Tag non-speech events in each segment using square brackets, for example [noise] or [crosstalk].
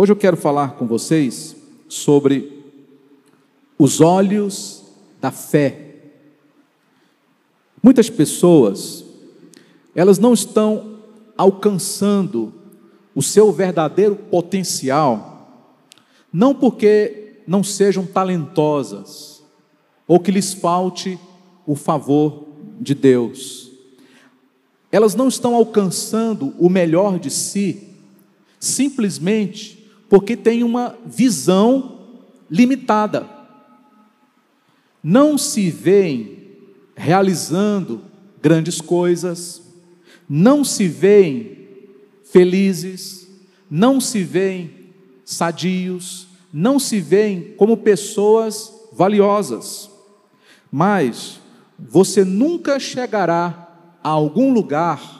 Hoje eu quero falar com vocês sobre os olhos da fé. Muitas pessoas, elas não estão alcançando o seu verdadeiro potencial, não porque não sejam talentosas, ou que lhes falte o favor de Deus. Elas não estão alcançando o melhor de si, simplesmente porque tem uma visão limitada. Não se veem realizando grandes coisas, não se veem felizes, não se veem sadios, não se veem como pessoas valiosas. Mas você nunca chegará a algum lugar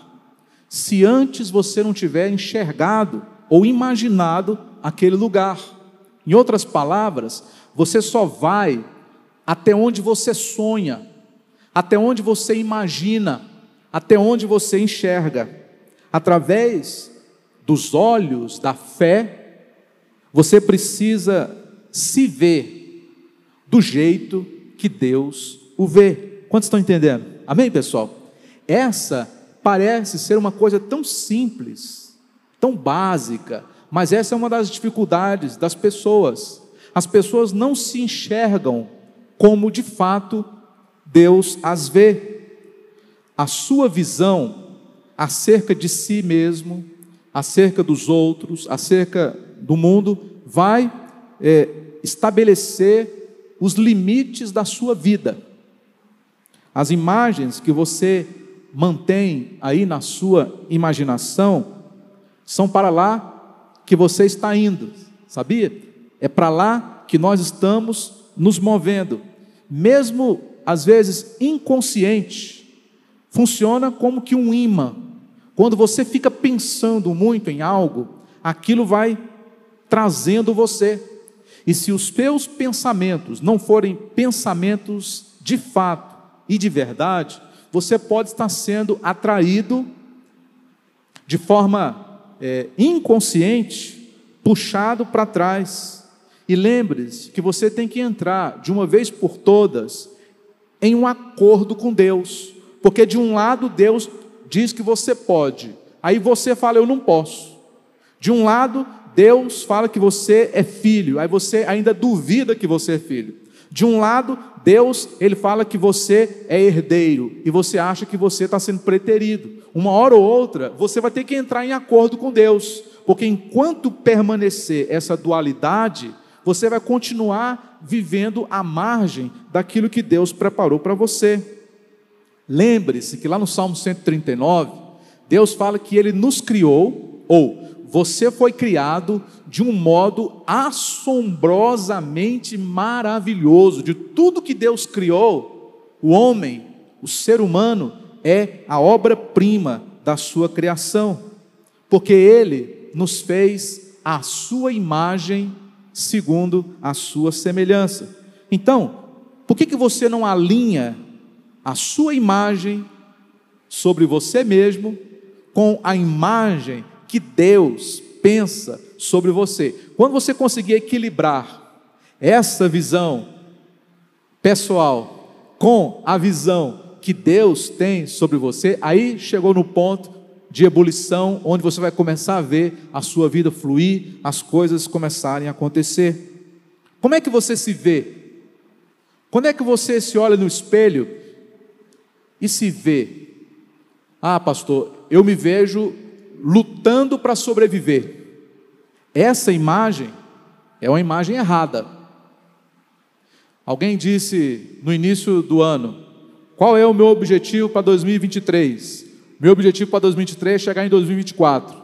se antes você não tiver enxergado ou imaginado aquele lugar. Em outras palavras, você só vai até onde você sonha, até onde você imagina, até onde você enxerga. Através dos olhos da fé, você precisa se ver do jeito que Deus o vê. Quantos estão entendendo? Amém, pessoal? Essa parece ser uma coisa tão simples, tão básica, mas essa é uma das dificuldades das pessoas. As pessoas não se enxergam como de fato Deus as vê. A sua visão acerca de si mesmo, acerca dos outros, acerca do mundo, vai é, estabelecer os limites da sua vida. As imagens que você mantém aí na sua imaginação são para lá que você está indo, sabia? É para lá que nós estamos nos movendo, mesmo às vezes inconsciente, funciona como que um imã. Quando você fica pensando muito em algo, aquilo vai trazendo você. E se os teus pensamentos não forem pensamentos de fato e de verdade, você pode estar sendo atraído de forma é, inconsciente, puxado para trás. E lembre-se que você tem que entrar de uma vez por todas em um acordo com Deus, porque de um lado Deus diz que você pode, aí você fala eu não posso. De um lado Deus fala que você é filho, aí você ainda duvida que você é filho. De um lado, Deus, ele fala que você é herdeiro e você acha que você está sendo preterido. Uma hora ou outra, você vai ter que entrar em acordo com Deus, porque enquanto permanecer essa dualidade, você vai continuar vivendo à margem daquilo que Deus preparou para você. Lembre-se que lá no Salmo 139, Deus fala que ele nos criou, ou você foi criado de um modo assombrosamente maravilhoso. De tudo que Deus criou, o homem, o ser humano, é a obra-prima da sua criação, porque ele nos fez a sua imagem segundo a sua semelhança. Então, por que, que você não alinha a sua imagem sobre você mesmo com a imagem que Deus pensa sobre você. Quando você conseguir equilibrar essa visão pessoal com a visão que Deus tem sobre você, aí chegou no ponto de ebulição, onde você vai começar a ver a sua vida fluir, as coisas começarem a acontecer. Como é que você se vê? Quando é que você se olha no espelho e se vê? Ah, pastor, eu me vejo lutando para sobreviver. Essa imagem é uma imagem errada. Alguém disse no início do ano: qual é o meu objetivo para 2023? Meu objetivo para 2023 é chegar em 2024.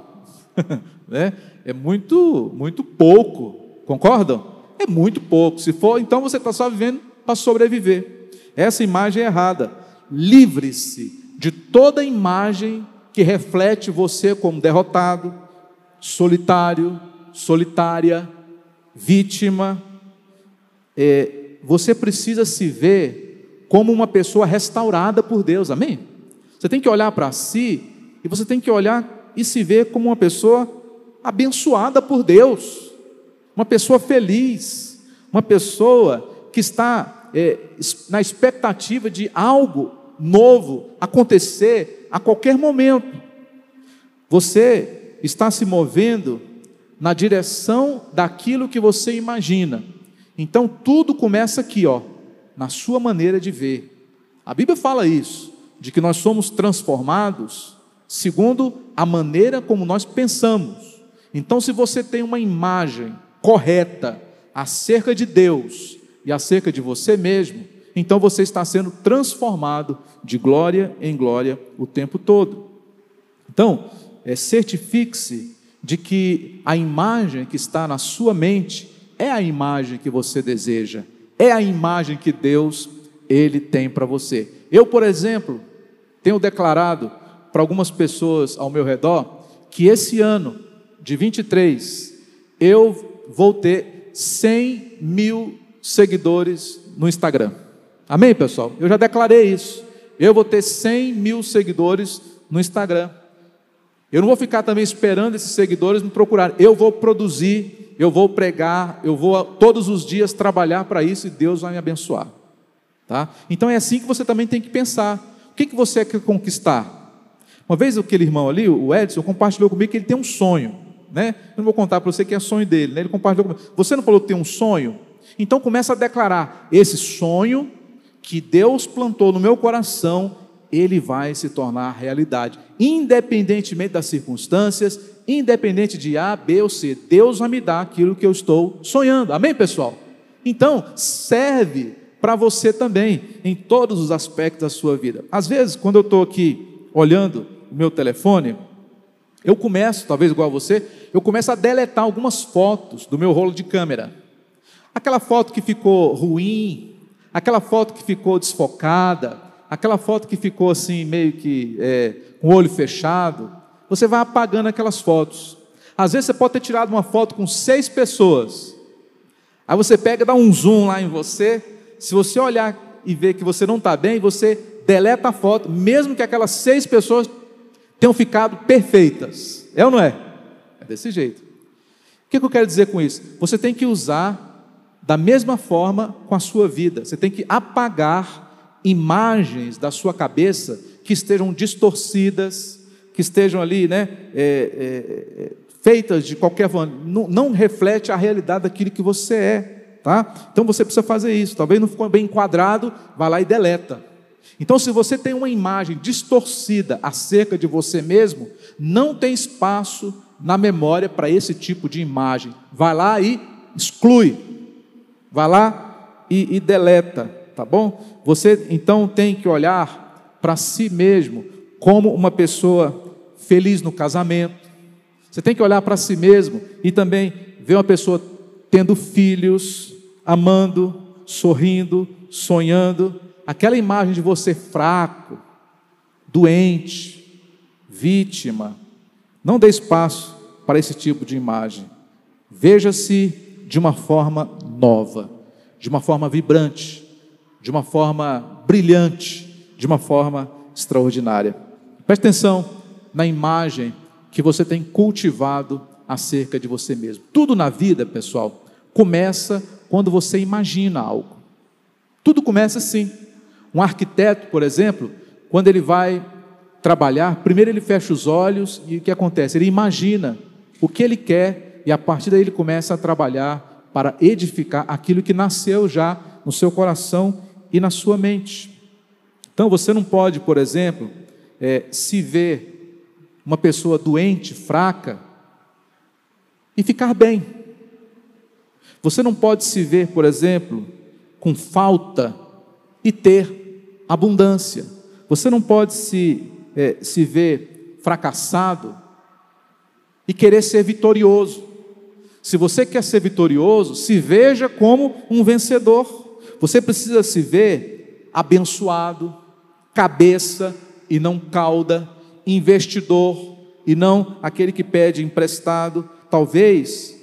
[laughs] né? É muito, muito pouco, concordam? É muito pouco. Se for, então você está só vivendo para sobreviver. Essa imagem é errada. Livre-se de toda imagem que reflete você como derrotado, solitário, solitária, vítima. É, você precisa se ver como uma pessoa restaurada por Deus, amém? Você tem que olhar para si e você tem que olhar e se ver como uma pessoa abençoada por Deus, uma pessoa feliz, uma pessoa que está é, na expectativa de algo novo acontecer a qualquer momento. Você está se movendo na direção daquilo que você imagina. Então tudo começa aqui, ó, na sua maneira de ver. A Bíblia fala isso, de que nós somos transformados segundo a maneira como nós pensamos. Então, se você tem uma imagem correta acerca de Deus e acerca de você mesmo, então você está sendo transformado de glória em glória o tempo todo. Então, é, certifique-se de que a imagem que está na sua mente é a imagem que você deseja, é a imagem que Deus ele tem para você. Eu, por exemplo, tenho declarado para algumas pessoas ao meu redor que esse ano de 23 eu vou ter 100 mil seguidores no Instagram. Amém, pessoal? Eu já declarei isso. Eu vou ter 100 mil seguidores no Instagram. Eu não vou ficar também esperando esses seguidores me procurar. Eu vou produzir, eu vou pregar, eu vou todos os dias trabalhar para isso e Deus vai me abençoar. Tá? Então é assim que você também tem que pensar. O que, que você quer conquistar? Uma vez aquele irmão ali, o Edson, compartilhou comigo que ele tem um sonho. Né? Eu não vou contar para você que é sonho dele. Né? Ele compartilhou comigo. Você não falou que tem um sonho? Então começa a declarar: esse sonho que Deus plantou no meu coração, ele vai se tornar realidade, independentemente das circunstâncias, independente de A, B ou C. Deus vai me dar aquilo que eu estou sonhando. Amém, pessoal? Então, serve para você também, em todos os aspectos da sua vida. Às vezes, quando eu estou aqui olhando o meu telefone, eu começo, talvez igual a você, eu começo a deletar algumas fotos do meu rolo de câmera. Aquela foto que ficou ruim, aquela foto que ficou desfocada, aquela foto que ficou assim, meio que é, com o olho fechado, você vai apagando aquelas fotos. Às vezes você pode ter tirado uma foto com seis pessoas. Aí você pega, dá um zoom lá em você. Se você olhar e ver que você não está bem, você deleta a foto, mesmo que aquelas seis pessoas tenham ficado perfeitas. É ou não é? É desse jeito. O que eu quero dizer com isso? Você tem que usar da mesma forma com a sua vida. Você tem que apagar imagens da sua cabeça que estejam distorcidas, que estejam ali, né, é, é, é, feitas de qualquer não, não, reflete a realidade daquilo que você é, tá? Então você precisa fazer isso. Talvez não ficou bem enquadrado, vai lá e deleta. Então, se você tem uma imagem distorcida acerca de você mesmo, não tem espaço na memória para esse tipo de imagem. Vai lá e exclui. Vai lá e, e deleta, tá bom? Você então tem que olhar para si mesmo como uma pessoa feliz no casamento. Você tem que olhar para si mesmo e também ver uma pessoa tendo filhos, amando, sorrindo, sonhando. Aquela imagem de você fraco, doente, vítima. Não dê espaço para esse tipo de imagem. Veja-se de uma forma nova, de uma forma vibrante, de uma forma brilhante, de uma forma extraordinária. Preste atenção na imagem que você tem cultivado acerca de você mesmo. Tudo na vida, pessoal, começa quando você imagina algo. Tudo começa assim. Um arquiteto, por exemplo, quando ele vai trabalhar, primeiro ele fecha os olhos e o que acontece? Ele imagina o que ele quer e a partir daí ele começa a trabalhar para edificar aquilo que nasceu já no seu coração e na sua mente. Então você não pode, por exemplo, é, se ver uma pessoa doente, fraca, e ficar bem. Você não pode se ver, por exemplo, com falta e ter abundância. Você não pode se, é, se ver fracassado e querer ser vitorioso. Se você quer ser vitorioso, se veja como um vencedor. Você precisa se ver abençoado, cabeça e não cauda, investidor e não aquele que pede emprestado. Talvez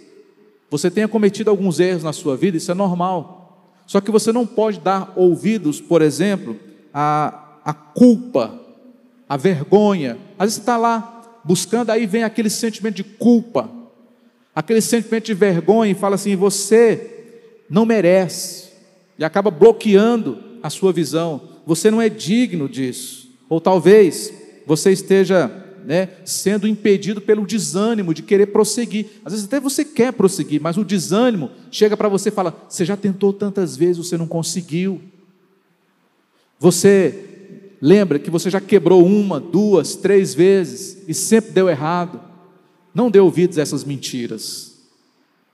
você tenha cometido alguns erros na sua vida, isso é normal. Só que você não pode dar ouvidos, por exemplo, à, culpa, à vergonha. Às vezes você está lá buscando, aí vem aquele sentimento de culpa aquele sentimento de vergonha e fala assim: você não merece, e acaba bloqueando a sua visão, você não é digno disso, ou talvez você esteja né, sendo impedido pelo desânimo de querer prosseguir. Às vezes até você quer prosseguir, mas o desânimo chega para você e fala: você já tentou tantas vezes, você não conseguiu. Você lembra que você já quebrou uma, duas, três vezes e sempre deu errado. Não dê ouvidos a essas mentiras.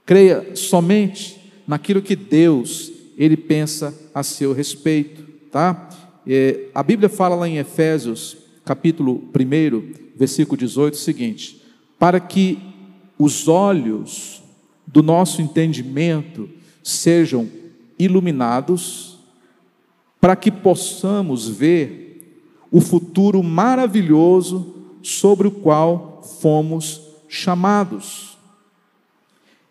Creia somente naquilo que Deus ele pensa a seu respeito, tá? É, a Bíblia fala lá em Efésios, capítulo 1, versículo 18, o seguinte: para que os olhos do nosso entendimento sejam iluminados para que possamos ver o futuro maravilhoso sobre o qual fomos chamados.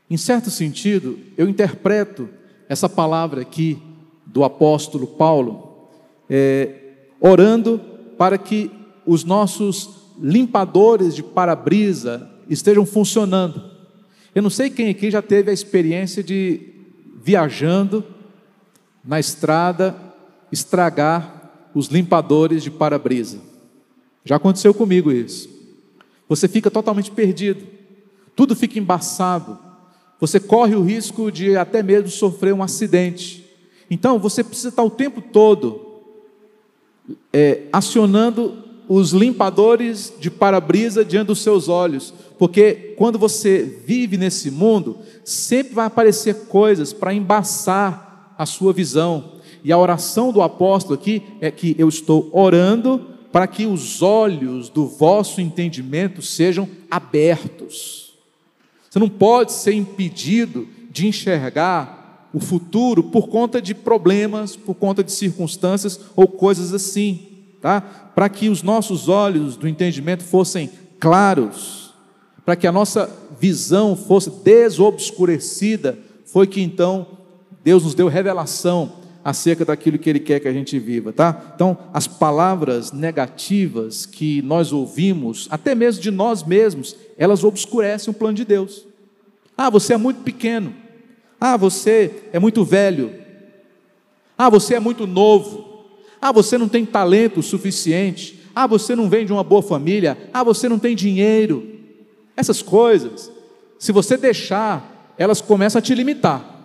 Em certo sentido, eu interpreto essa palavra aqui do apóstolo Paulo, é, orando para que os nossos limpadores de para-brisa estejam funcionando. Eu não sei quem aqui já teve a experiência de viajando na estrada estragar os limpadores de para-brisa. Já aconteceu comigo isso. Você fica totalmente perdido, tudo fica embaçado, você corre o risco de até mesmo sofrer um acidente. Então você precisa estar o tempo todo é, acionando os limpadores de para-brisa diante dos seus olhos, porque quando você vive nesse mundo, sempre vai aparecer coisas para embaçar a sua visão. E a oração do apóstolo aqui é que eu estou orando para que os olhos do vosso entendimento sejam abertos. Você não pode ser impedido de enxergar o futuro por conta de problemas, por conta de circunstâncias ou coisas assim, tá? Para que os nossos olhos do entendimento fossem claros, para que a nossa visão fosse desobscurecida, foi que então Deus nos deu revelação acerca daquilo que Ele quer que a gente viva, tá? Então, as palavras negativas que nós ouvimos, até mesmo de nós mesmos, elas obscurecem o plano de Deus. Ah, você é muito pequeno. Ah, você é muito velho. Ah, você é muito novo. Ah, você não tem talento suficiente. Ah, você não vem de uma boa família. Ah, você não tem dinheiro. Essas coisas, se você deixar, elas começam a te limitar.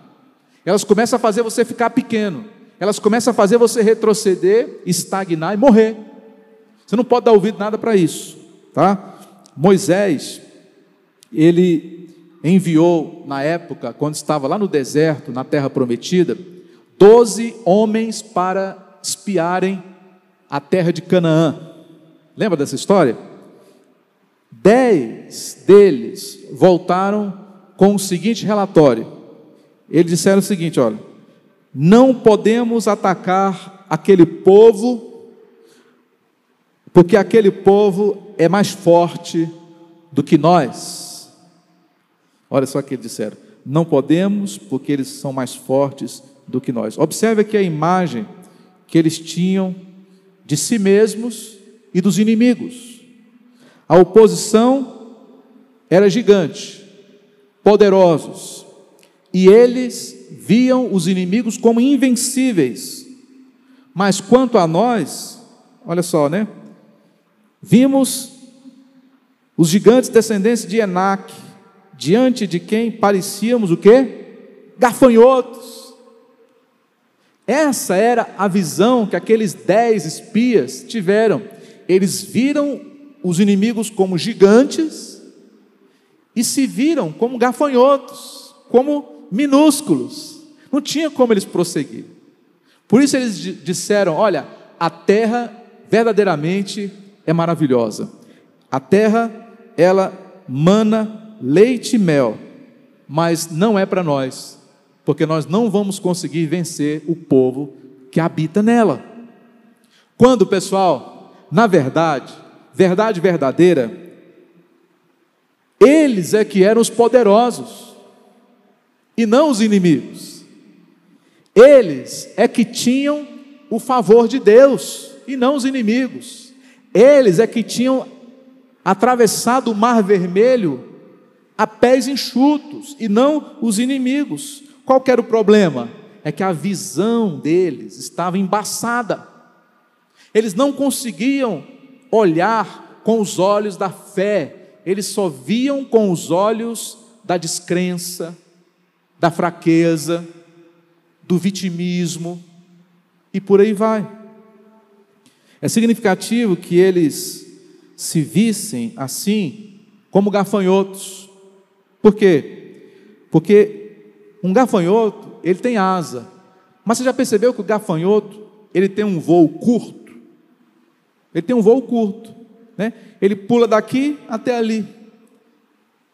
Elas começam a fazer você ficar pequeno. Elas começam a fazer você retroceder, estagnar e morrer. Você não pode dar ouvido nada para isso, tá? Moisés, ele enviou na época, quando estava lá no deserto, na terra prometida, doze homens para espiarem a terra de Canaã. Lembra dessa história? Dez deles voltaram com o seguinte relatório: eles disseram o seguinte: olha, não podemos atacar aquele povo, porque aquele povo é mais forte do que nós. Olha só o que eles disseram: não podemos, porque eles são mais fortes do que nós. Observe aqui a imagem que eles tinham de si mesmos e dos inimigos. A oposição era gigante, poderosos, e eles viam os inimigos como invencíveis. Mas quanto a nós, olha só, né? Vimos os gigantes descendentes de Enac, diante de quem parecíamos o quê? Gafanhotos. Essa era a visão que aqueles dez espias tiveram. Eles viram os inimigos como gigantes e se viram como gafanhotos, como minúsculos, não tinha como eles prosseguir. Por isso eles disseram: Olha, a terra verdadeiramente é maravilhosa. A terra, ela mana leite e mel, mas não é para nós, porque nós não vamos conseguir vencer o povo que habita nela. Quando, pessoal, na verdade, verdade verdadeira, eles é que eram os poderosos e não os inimigos. Eles é que tinham o favor de Deus e não os inimigos. Eles é que tinham atravessado o mar vermelho a pés enxutos e não os inimigos. Qual era o problema? É que a visão deles estava embaçada. Eles não conseguiam olhar com os olhos da fé, eles só viam com os olhos da descrença, da fraqueza, do vitimismo e por aí vai. É significativo que eles se vissem assim como gafanhotos. Por quê? Porque um gafanhoto, ele tem asa. Mas você já percebeu que o gafanhoto, ele tem um voo curto? Ele tem um voo curto, né? Ele pula daqui até ali.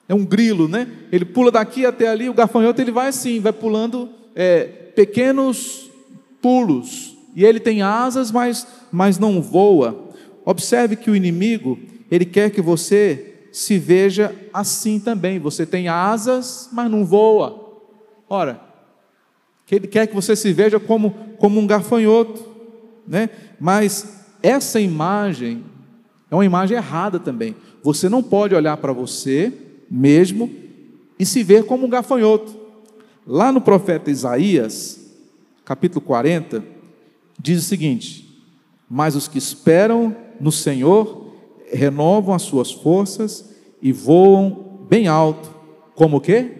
É um grilo, né? Ele pula daqui até ali, o gafanhoto ele vai assim, vai pulando é, pequenos pulos. E ele tem asas, mas, mas não voa. Observe que o inimigo, ele quer que você se veja assim também. Você tem asas, mas não voa. Ora, ele quer que você se veja como, como um gafanhoto, né? Mas essa imagem é uma imagem errada também. Você não pode olhar para você mesmo e se ver como um gafanhoto. Lá no profeta Isaías, capítulo 40, diz o seguinte: Mas os que esperam no Senhor renovam as suas forças e voam bem alto, como o quê?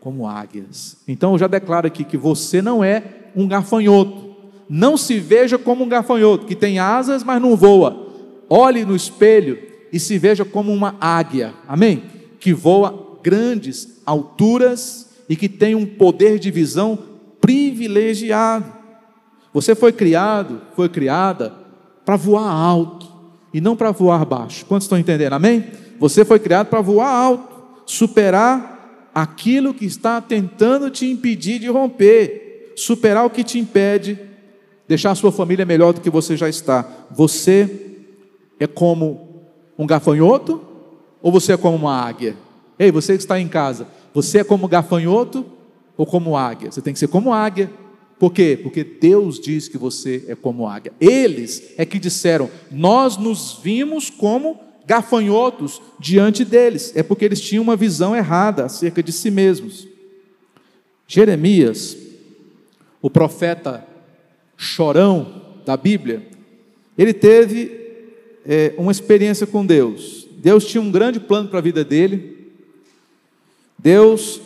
Como águias. Então eu já declaro aqui que você não é um gafanhoto. Não se veja como um gafanhoto que tem asas, mas não voa. Olhe no espelho e se veja como uma águia. Amém? Que voa grandes alturas e que tem um poder de visão privilegiado. Você foi criado, foi criada para voar alto e não para voar baixo. Quantos estão entendendo? Amém? Você foi criado para voar alto, superar aquilo que está tentando te impedir de romper, superar o que te impede, deixar a sua família melhor do que você já está. Você é como um gafanhoto ou você é como uma águia? Ei, você que está em casa, você é como gafanhoto ou como águia? Você tem que ser como águia. Por quê? Porque Deus diz que você é como águia. Eles é que disseram: Nós nos vimos como gafanhotos diante deles. É porque eles tinham uma visão errada acerca de si mesmos. Jeremias, o profeta chorão da Bíblia, ele teve é, uma experiência com Deus. Deus tinha um grande plano para a vida dele. Deus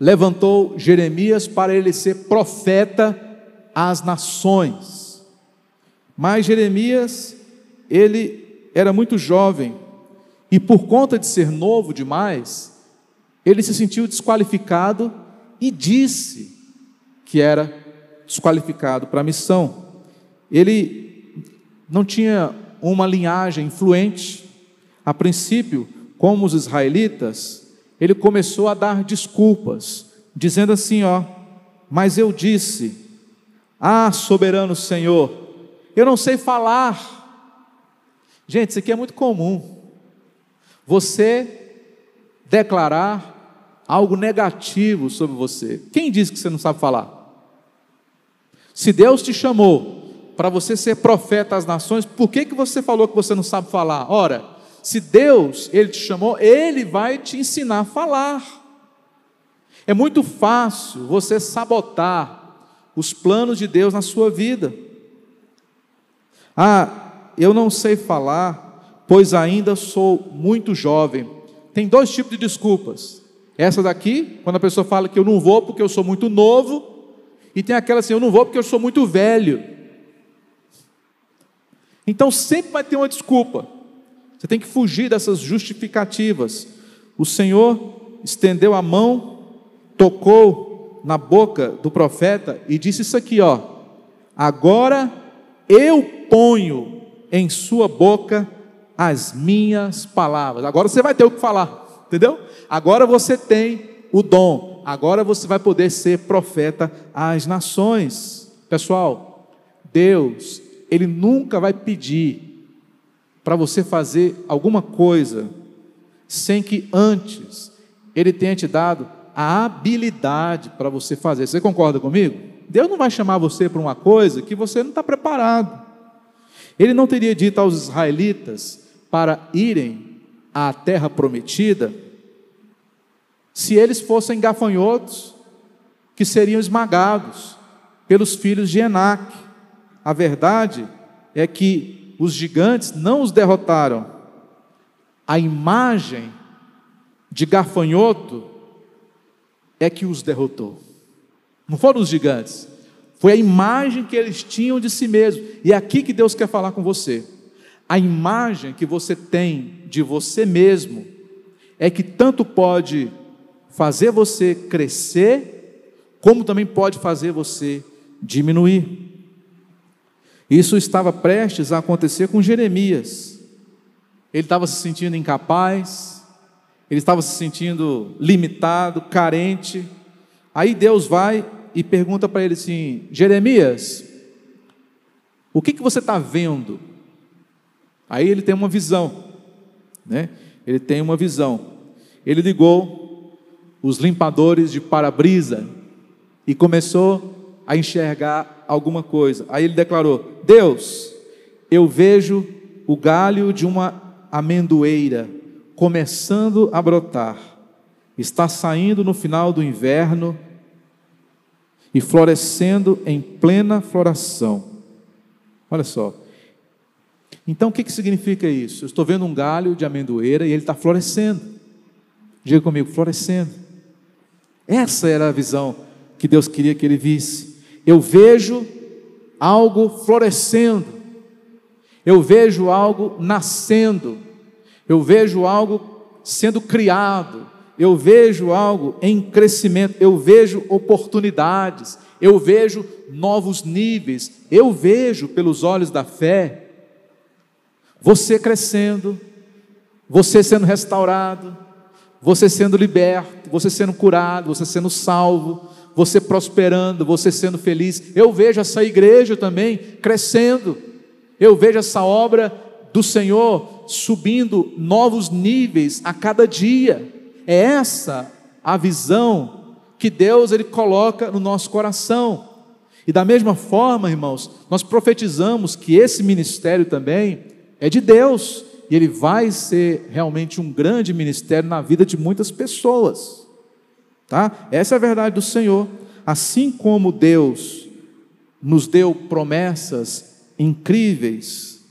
levantou Jeremias para ele ser profeta às nações. Mas Jeremias, ele era muito jovem e por conta de ser novo demais, ele se sentiu desqualificado e disse que era desqualificado para a missão. Ele não tinha uma linhagem influente. A princípio, como os israelitas, ele começou a dar desculpas, dizendo assim: ó, mas eu disse, ah, soberano Senhor, eu não sei falar. Gente, isso aqui é muito comum. Você declarar algo negativo sobre você. Quem disse que você não sabe falar? Se Deus te chamou para você ser profeta às nações, por que, que você falou que você não sabe falar? Ora, se Deus, Ele te chamou, Ele vai te ensinar a falar. É muito fácil você sabotar os planos de Deus na sua vida. Ah, eu não sei falar, pois ainda sou muito jovem. Tem dois tipos de desculpas. Essa daqui, quando a pessoa fala que eu não vou porque eu sou muito novo, e tem aquela assim, eu não vou porque eu sou muito velho. Então sempre vai ter uma desculpa. Você tem que fugir dessas justificativas. O Senhor estendeu a mão, tocou na boca do profeta e disse isso aqui, ó: Agora eu ponho em sua boca as minhas palavras. Agora você vai ter o que falar, entendeu? Agora você tem o dom. Agora você vai poder ser profeta às nações. Pessoal, Deus, ele nunca vai pedir para você fazer alguma coisa sem que antes Ele tenha te dado a habilidade para você fazer. Você concorda comigo? Deus não vai chamar você para uma coisa que você não está preparado. Ele não teria dito aos israelitas para irem à terra prometida se eles fossem gafanhotos que seriam esmagados pelos filhos de Enac. A verdade é que os gigantes não os derrotaram. A imagem de gafanhoto é que os derrotou. Não foram os gigantes, foi a imagem que eles tinham de si mesmos. E é aqui que Deus quer falar com você. A imagem que você tem de você mesmo é que tanto pode fazer você crescer, como também pode fazer você diminuir. Isso estava prestes a acontecer com Jeremias. Ele estava se sentindo incapaz, ele estava se sentindo limitado, carente. Aí Deus vai e pergunta para ele assim: Jeremias, o que, que você está vendo? Aí ele tem uma visão, né? Ele tem uma visão. Ele ligou os limpadores de para-brisa e começou a enxergar alguma coisa. Aí ele declarou: Deus, eu vejo o galho de uma amendoeira começando a brotar, está saindo no final do inverno e florescendo em plena floração. Olha só. Então, o que, que significa isso? Eu estou vendo um galho de amendoeira e ele está florescendo. Diga comigo, florescendo. Essa era a visão que Deus queria que ele visse. Eu vejo algo florescendo. Eu vejo algo nascendo. Eu vejo algo sendo criado eu vejo algo em crescimento, eu vejo oportunidades, eu vejo novos níveis, eu vejo pelos olhos da fé você crescendo, você sendo restaurado, você sendo liberto, você sendo curado, você sendo salvo, você prosperando, você sendo feliz. Eu vejo essa igreja também crescendo, eu vejo essa obra do Senhor subindo novos níveis a cada dia. É essa a visão que Deus ele coloca no nosso coração. E da mesma forma, irmãos, nós profetizamos que esse ministério também é de Deus e ele vai ser realmente um grande ministério na vida de muitas pessoas. Tá? Essa é a verdade do Senhor. Assim como Deus nos deu promessas incríveis,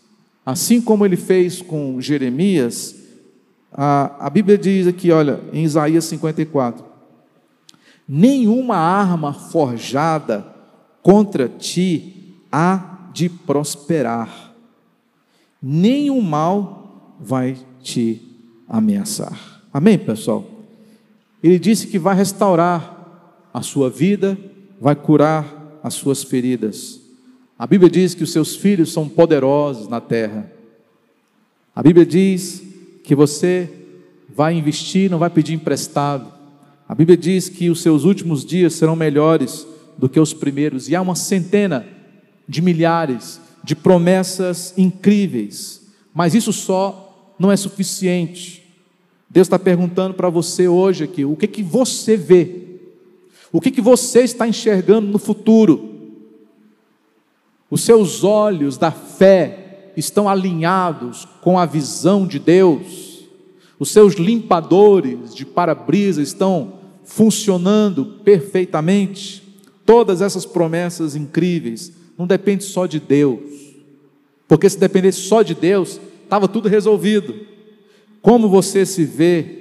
assim como ele fez com Jeremias, a, a Bíblia diz aqui, olha, em Isaías 54: Nenhuma arma forjada contra ti há de prosperar, nenhum mal vai te ameaçar. Amém, pessoal? Ele disse que vai restaurar a sua vida, vai curar as suas feridas. A Bíblia diz que os seus filhos são poderosos na terra. A Bíblia diz que você vai investir, não vai pedir emprestado. A Bíblia diz que os seus últimos dias serão melhores do que os primeiros, e há uma centena de milhares de promessas incríveis, mas isso só não é suficiente. Deus está perguntando para você hoje aqui: o que, que você vê? O que, que você está enxergando no futuro? Os seus olhos da fé estão alinhados com a visão de Deus, os seus limpadores de para-brisa estão funcionando perfeitamente. Todas essas promessas incríveis não dependem só de Deus, porque se dependesse só de Deus, estava tudo resolvido. Como você se vê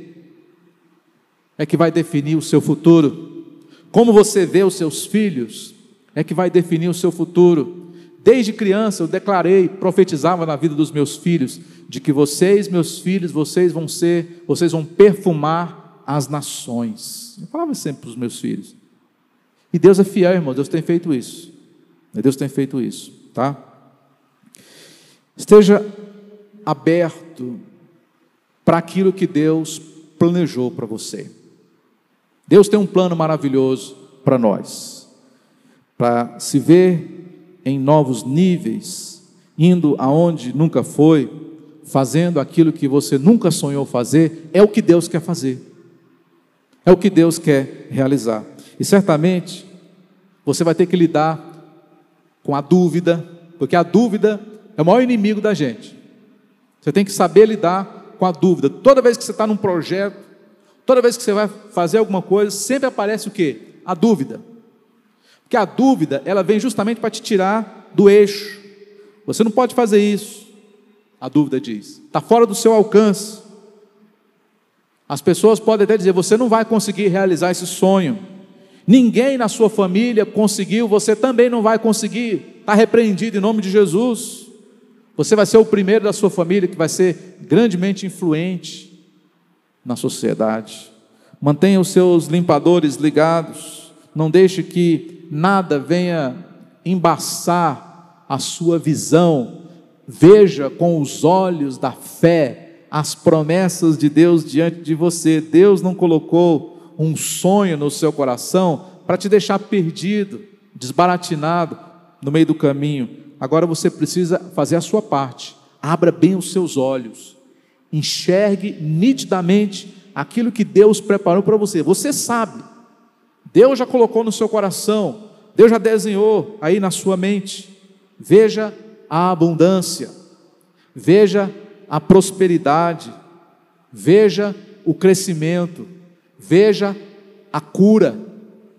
é que vai definir o seu futuro. Como você vê os seus filhos é que vai definir o seu futuro. Desde criança eu declarei, profetizava na vida dos meus filhos, de que vocês, meus filhos, vocês vão ser, vocês vão perfumar as nações. Eu falava sempre para os meus filhos. E Deus é fiel, irmão, Deus tem feito isso. Deus tem feito isso, tá? Esteja aberto para aquilo que Deus planejou para você. Deus tem um plano maravilhoso para nós, para se ver em novos níveis, indo aonde nunca foi, fazendo aquilo que você nunca sonhou fazer, é o que Deus quer fazer. É o que Deus quer realizar. E certamente você vai ter que lidar com a dúvida, porque a dúvida é o maior inimigo da gente. Você tem que saber lidar com a dúvida. Toda vez que você está num projeto, Toda vez que você vai fazer alguma coisa, sempre aparece o quê? A dúvida. Porque a dúvida, ela vem justamente para te tirar do eixo. Você não pode fazer isso. A dúvida diz. Está fora do seu alcance. As pessoas podem até dizer: você não vai conseguir realizar esse sonho. Ninguém na sua família conseguiu, você também não vai conseguir. Está repreendido em nome de Jesus. Você vai ser o primeiro da sua família que vai ser grandemente influente na sociedade. Mantenha os seus limpadores ligados. Não deixe que nada venha embaçar a sua visão. Veja com os olhos da fé as promessas de Deus diante de você. Deus não colocou um sonho no seu coração para te deixar perdido, desbaratinado no meio do caminho. Agora você precisa fazer a sua parte. Abra bem os seus olhos. Enxergue nitidamente aquilo que Deus preparou para você. Você sabe. Deus já colocou no seu coração. Deus já desenhou aí na sua mente. Veja a abundância. Veja a prosperidade. Veja o crescimento. Veja a cura.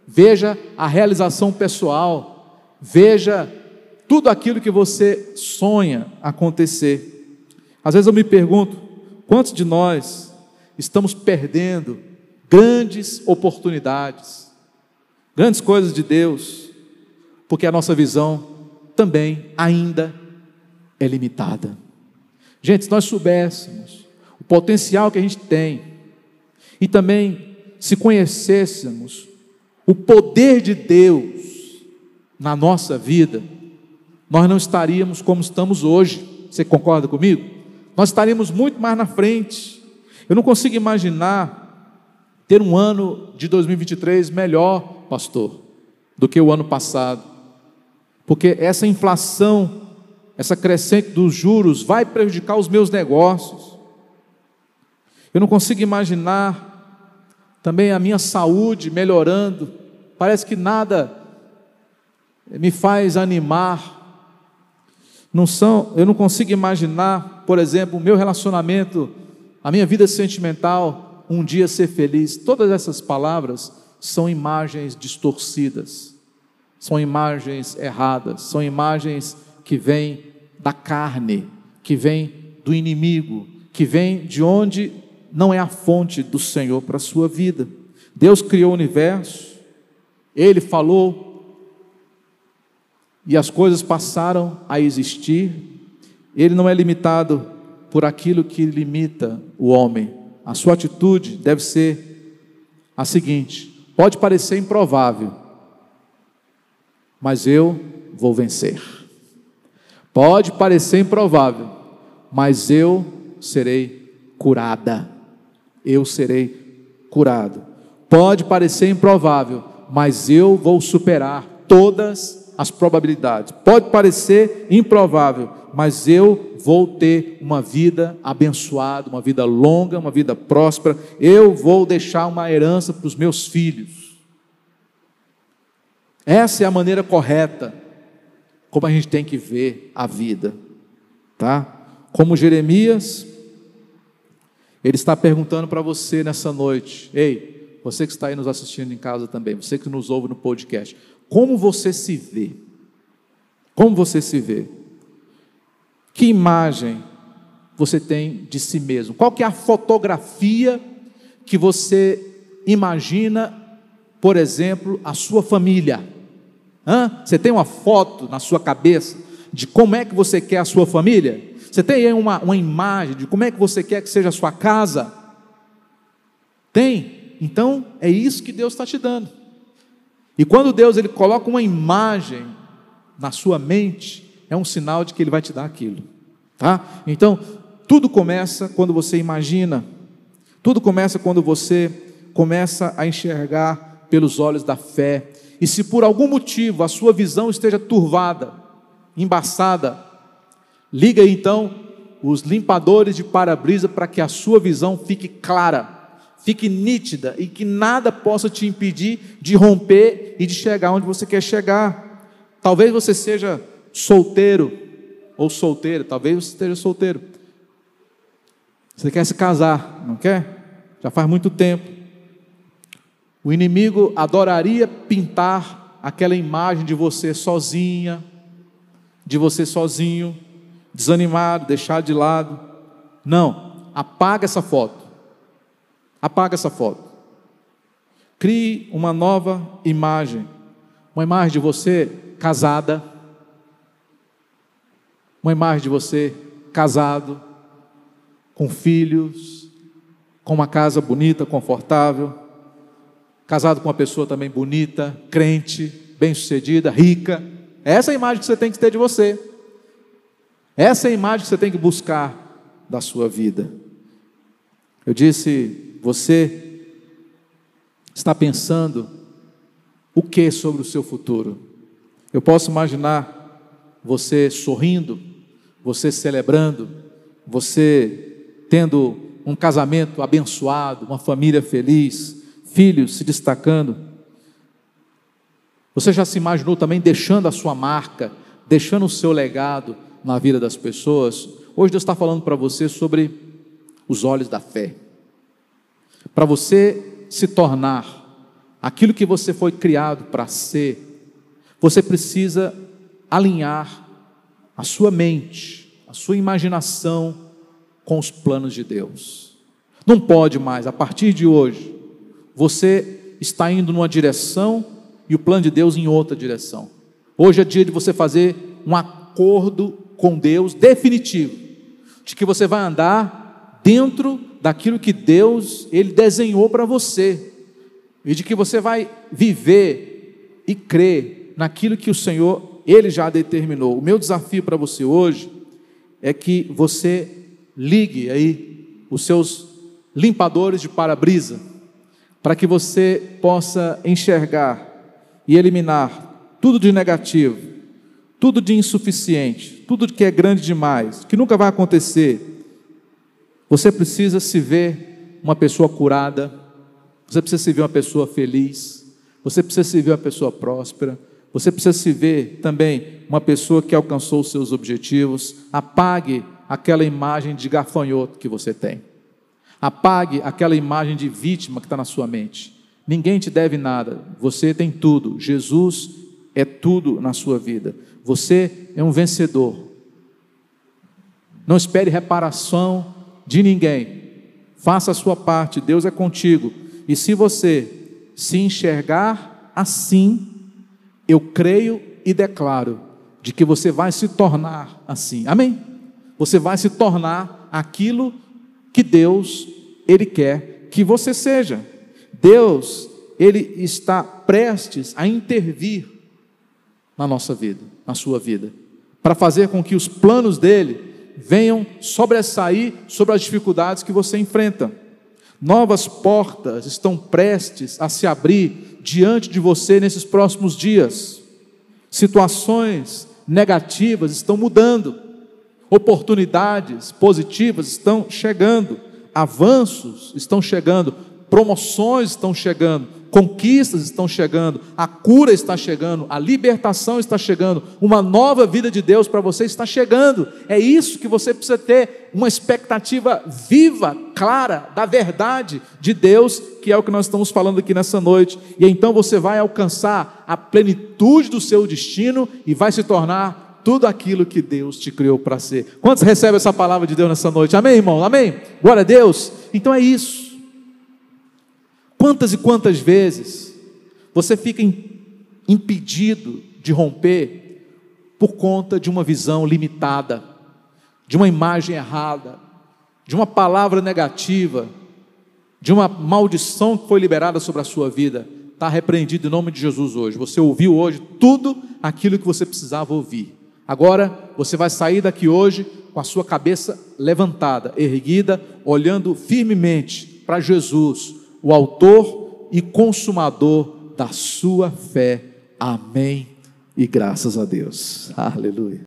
Veja a realização pessoal. Veja tudo aquilo que você sonha acontecer. Às vezes eu me pergunto, quantos de nós estamos perdendo grandes oportunidades, grandes coisas de Deus, porque a nossa visão também ainda é limitada. Gente, se nós soubéssemos o potencial que a gente tem e também se conhecêssemos o poder de Deus na nossa vida, nós não estaríamos como estamos hoje. Você concorda comigo? Nós estaríamos muito mais na frente. Eu não consigo imaginar ter um ano de 2023 melhor, pastor, do que o ano passado. Porque essa inflação, essa crescente dos juros vai prejudicar os meus negócios. Eu não consigo imaginar também a minha saúde melhorando. Parece que nada me faz animar não são, eu não consigo imaginar, por exemplo, o meu relacionamento, a minha vida sentimental, um dia ser feliz. Todas essas palavras são imagens distorcidas, são imagens erradas, são imagens que vêm da carne, que vêm do inimigo, que vêm de onde não é a fonte do Senhor para a sua vida. Deus criou o universo, Ele falou e as coisas passaram a existir, ele não é limitado por aquilo que limita o homem. A sua atitude deve ser a seguinte: pode parecer improvável, mas eu vou vencer. Pode parecer improvável, mas eu serei curada. Eu serei curado. Pode parecer improvável, mas eu vou superar todas as probabilidades. Pode parecer improvável, mas eu vou ter uma vida abençoada, uma vida longa, uma vida próspera. Eu vou deixar uma herança para os meus filhos. Essa é a maneira correta como a gente tem que ver a vida, tá? Como Jeremias, ele está perguntando para você nessa noite, ei, você que está aí nos assistindo em casa também, você que nos ouve no podcast, como você se vê? Como você se vê? Que imagem você tem de si mesmo? Qual que é a fotografia que você imagina, por exemplo, a sua família? Hã? Você tem uma foto na sua cabeça de como é que você quer a sua família? Você tem uma, uma imagem de como é que você quer que seja a sua casa? Tem? Então é isso que Deus está te dando. E quando Deus ele coloca uma imagem na sua mente, é um sinal de que ele vai te dar aquilo, tá? Então, tudo começa quando você imagina. Tudo começa quando você começa a enxergar pelos olhos da fé. E se por algum motivo a sua visão esteja turvada, embaçada, liga então os limpadores de para-brisa para que a sua visão fique clara fique nítida e que nada possa te impedir de romper e de chegar onde você quer chegar. Talvez você seja solteiro ou solteira, talvez você esteja solteiro. Você quer se casar, não quer? Já faz muito tempo. O inimigo adoraria pintar aquela imagem de você sozinha, de você sozinho, desanimado, deixado de lado. Não, apaga essa foto. Apaga essa foto. Crie uma nova imagem. Uma imagem de você casada. Uma imagem de você casado, com filhos, com uma casa bonita, confortável, casado com uma pessoa também bonita, crente, bem-sucedida, rica. Essa é a imagem que você tem que ter de você. Essa é a imagem que você tem que buscar da sua vida. Eu disse, você está pensando o que sobre o seu futuro? Eu posso imaginar você sorrindo, você celebrando, você tendo um casamento abençoado, uma família feliz, filhos se destacando. Você já se imaginou também deixando a sua marca, deixando o seu legado na vida das pessoas? Hoje Deus está falando para você sobre os olhos da fé. Para você se tornar aquilo que você foi criado para ser, você precisa alinhar a sua mente, a sua imaginação, com os planos de Deus. Não pode mais, a partir de hoje, você está indo numa direção e o plano de Deus em outra direção. Hoje é dia de você fazer um acordo com Deus definitivo, de que você vai andar dentro daquilo que Deus ele desenhou para você e de que você vai viver e crer naquilo que o Senhor ele já determinou. O meu desafio para você hoje é que você ligue aí os seus limpadores de para-brisa, para que você possa enxergar e eliminar tudo de negativo, tudo de insuficiente, tudo que é grande demais, que nunca vai acontecer. Você precisa se ver uma pessoa curada, você precisa se ver uma pessoa feliz, você precisa se ver uma pessoa próspera, você precisa se ver também uma pessoa que alcançou os seus objetivos. Apague aquela imagem de gafanhoto que você tem. Apague aquela imagem de vítima que está na sua mente. Ninguém te deve nada, você tem tudo. Jesus é tudo na sua vida. Você é um vencedor. Não espere reparação de ninguém. Faça a sua parte, Deus é contigo. E se você se enxergar assim, eu creio e declaro de que você vai se tornar assim. Amém? você vai se tornar aquilo que Deus ele quer que você seja. Deus, ele está prestes a intervir na nossa vida, na sua vida, para fazer com que os planos dele venham sobressair sobre as dificuldades que você enfrenta. Novas portas estão prestes a se abrir diante de você nesses próximos dias. Situações negativas estão mudando. Oportunidades positivas estão chegando, avanços estão chegando, promoções estão chegando, conquistas estão chegando, a cura está chegando, a libertação está chegando, uma nova vida de Deus para você está chegando. É isso que você precisa ter, uma expectativa viva, clara, da verdade de Deus, que é o que nós estamos falando aqui nessa noite. E então você vai alcançar a plenitude do seu destino e vai se tornar tudo aquilo que Deus te criou para ser. Quantos recebem essa palavra de Deus nessa noite? Amém, irmão? Amém? Glória a Deus. Então é isso. Quantas e quantas vezes você fica impedido de romper por conta de uma visão limitada, de uma imagem errada, de uma palavra negativa, de uma maldição que foi liberada sobre a sua vida? Está repreendido em nome de Jesus hoje. Você ouviu hoje tudo aquilo que você precisava ouvir. Agora você vai sair daqui hoje com a sua cabeça levantada, erguida, olhando firmemente para Jesus, o Autor e Consumador da sua fé. Amém. E graças a Deus. Aleluia.